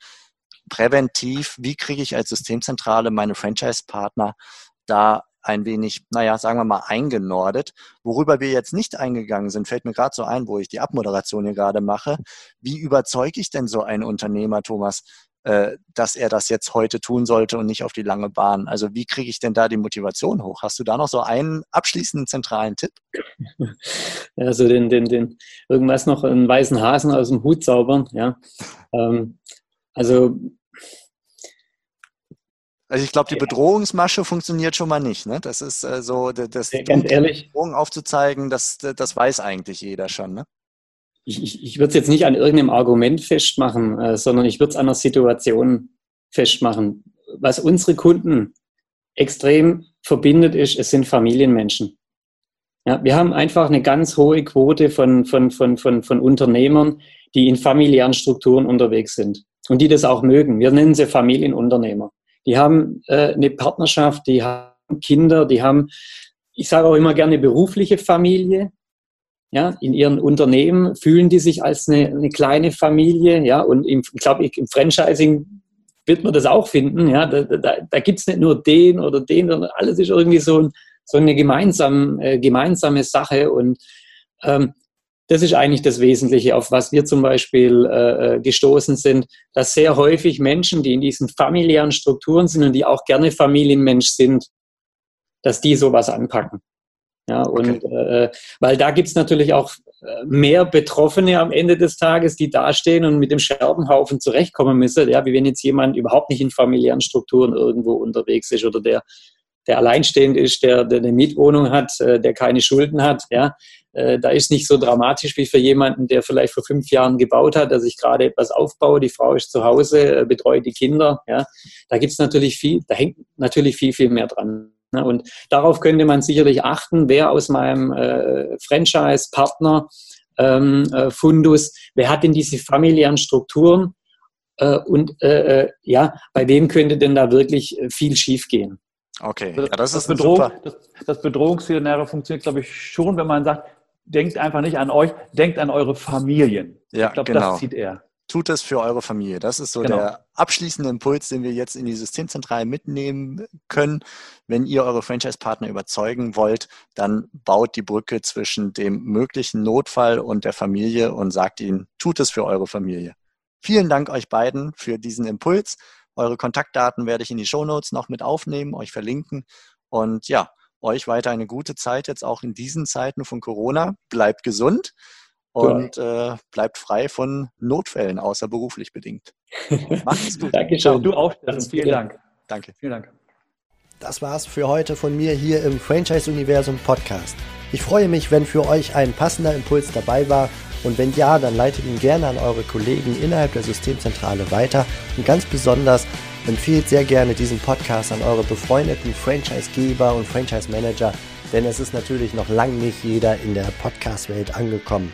präventiv, wie kriege ich als Systemzentrale meine Franchise-Partner da ein wenig, naja, sagen wir mal, eingenordet. Worüber wir jetzt nicht eingegangen sind, fällt mir gerade so ein, wo ich die Abmoderation hier gerade mache. Wie überzeuge ich denn so einen Unternehmer, Thomas, dass er das jetzt heute tun sollte und nicht auf die lange Bahn. Also wie kriege ich denn da die Motivation hoch? Hast du da noch so einen abschließenden zentralen Tipp?
Also den, den, den irgendwas noch einen weißen Hasen aus dem Hut zaubern, ja. Ähm, also
also ich glaube, die Bedrohungsmasche funktioniert schon mal nicht. Ne? Das ist äh, so, das,
ganz ehrlich,
Bedrohung aufzuzeigen, das, das weiß eigentlich jeder schon. Ne?
Ich, ich, ich würde es jetzt nicht an irgendeinem Argument festmachen, äh, sondern ich würde es an einer Situation festmachen. Was unsere Kunden extrem verbindet, ist, es sind Familienmenschen. Ja, wir haben einfach eine ganz hohe Quote von, von, von, von, von Unternehmern, die in familiären Strukturen unterwegs sind und die das auch mögen. Wir nennen sie Familienunternehmer. Die haben äh, eine Partnerschaft, die haben Kinder, die haben, ich sage auch immer gerne, berufliche Familie. Ja, in ihren Unternehmen fühlen die sich als eine, eine kleine Familie. Ja, und im, ich glaube, im Franchising wird man das auch finden. Ja, da, da, da gibt es nicht nur den oder den, sondern alles ist irgendwie so, ein, so eine gemeinsam, äh, gemeinsame Sache. Und ähm, das ist eigentlich das Wesentliche, auf was wir zum Beispiel äh, äh, gestoßen sind, dass sehr häufig Menschen, die in diesen familiären Strukturen sind und die auch gerne Familienmensch sind, dass die sowas anpacken. Ja, und okay. äh, weil da gibt's natürlich auch äh, mehr Betroffene am Ende des Tages, die dastehen und mit dem Scherbenhaufen zurechtkommen müssen, ja, wie wenn jetzt jemand überhaupt nicht in familiären Strukturen irgendwo unterwegs ist oder der, der alleinstehend ist, der, der eine Mietwohnung hat, äh, der keine Schulden hat, ja, äh, da ist nicht so dramatisch wie für jemanden, der vielleicht vor fünf Jahren gebaut hat, der sich gerade etwas aufbaut, die Frau ist zu Hause, äh, betreut die Kinder, ja, da gibt's natürlich viel, da hängt natürlich viel, viel mehr dran. Ne? Und darauf könnte man sicherlich achten, wer aus meinem äh, Franchise-Partner ähm, äh, Fundus, wer hat denn diese familiären Strukturen äh, und äh, äh, ja, bei wem könnte denn da wirklich viel schiefgehen?
Okay, ja, das, das, ist Bedrohung, super. Das, das Bedrohungsszenario funktioniert, glaube ich, schon, wenn man sagt, denkt einfach nicht an euch, denkt an eure Familien.
Ja, ich glaube, genau. das zieht er tut es für eure Familie. Das ist so genau. der abschließende Impuls, den wir jetzt in die Systemzentrale mitnehmen können. Wenn ihr eure Franchise-Partner überzeugen wollt, dann baut die Brücke zwischen dem möglichen Notfall und der Familie und sagt ihnen, tut es für eure Familie. Vielen Dank euch beiden für diesen Impuls. Eure Kontaktdaten werde ich in die Show Notes noch mit aufnehmen, euch verlinken. Und ja, euch weiter eine gute Zeit jetzt auch in diesen Zeiten von Corona. Bleibt gesund und äh, bleibt frei von Notfällen, außer beruflich bedingt.
Macht es gut. Dankeschön. Du auch, Vielen Dank.
Danke.
Vielen Dank.
Das war's für heute von mir hier im Franchise-Universum Podcast. Ich freue mich, wenn für euch ein passender Impuls dabei war und wenn ja, dann leitet ihn gerne an eure Kollegen innerhalb der Systemzentrale weiter und ganz besonders empfehlt sehr gerne diesen Podcast an eure befreundeten Franchise-Geber und Franchise-Manager, denn es ist natürlich noch lang nicht jeder in der Podcast-Welt angekommen.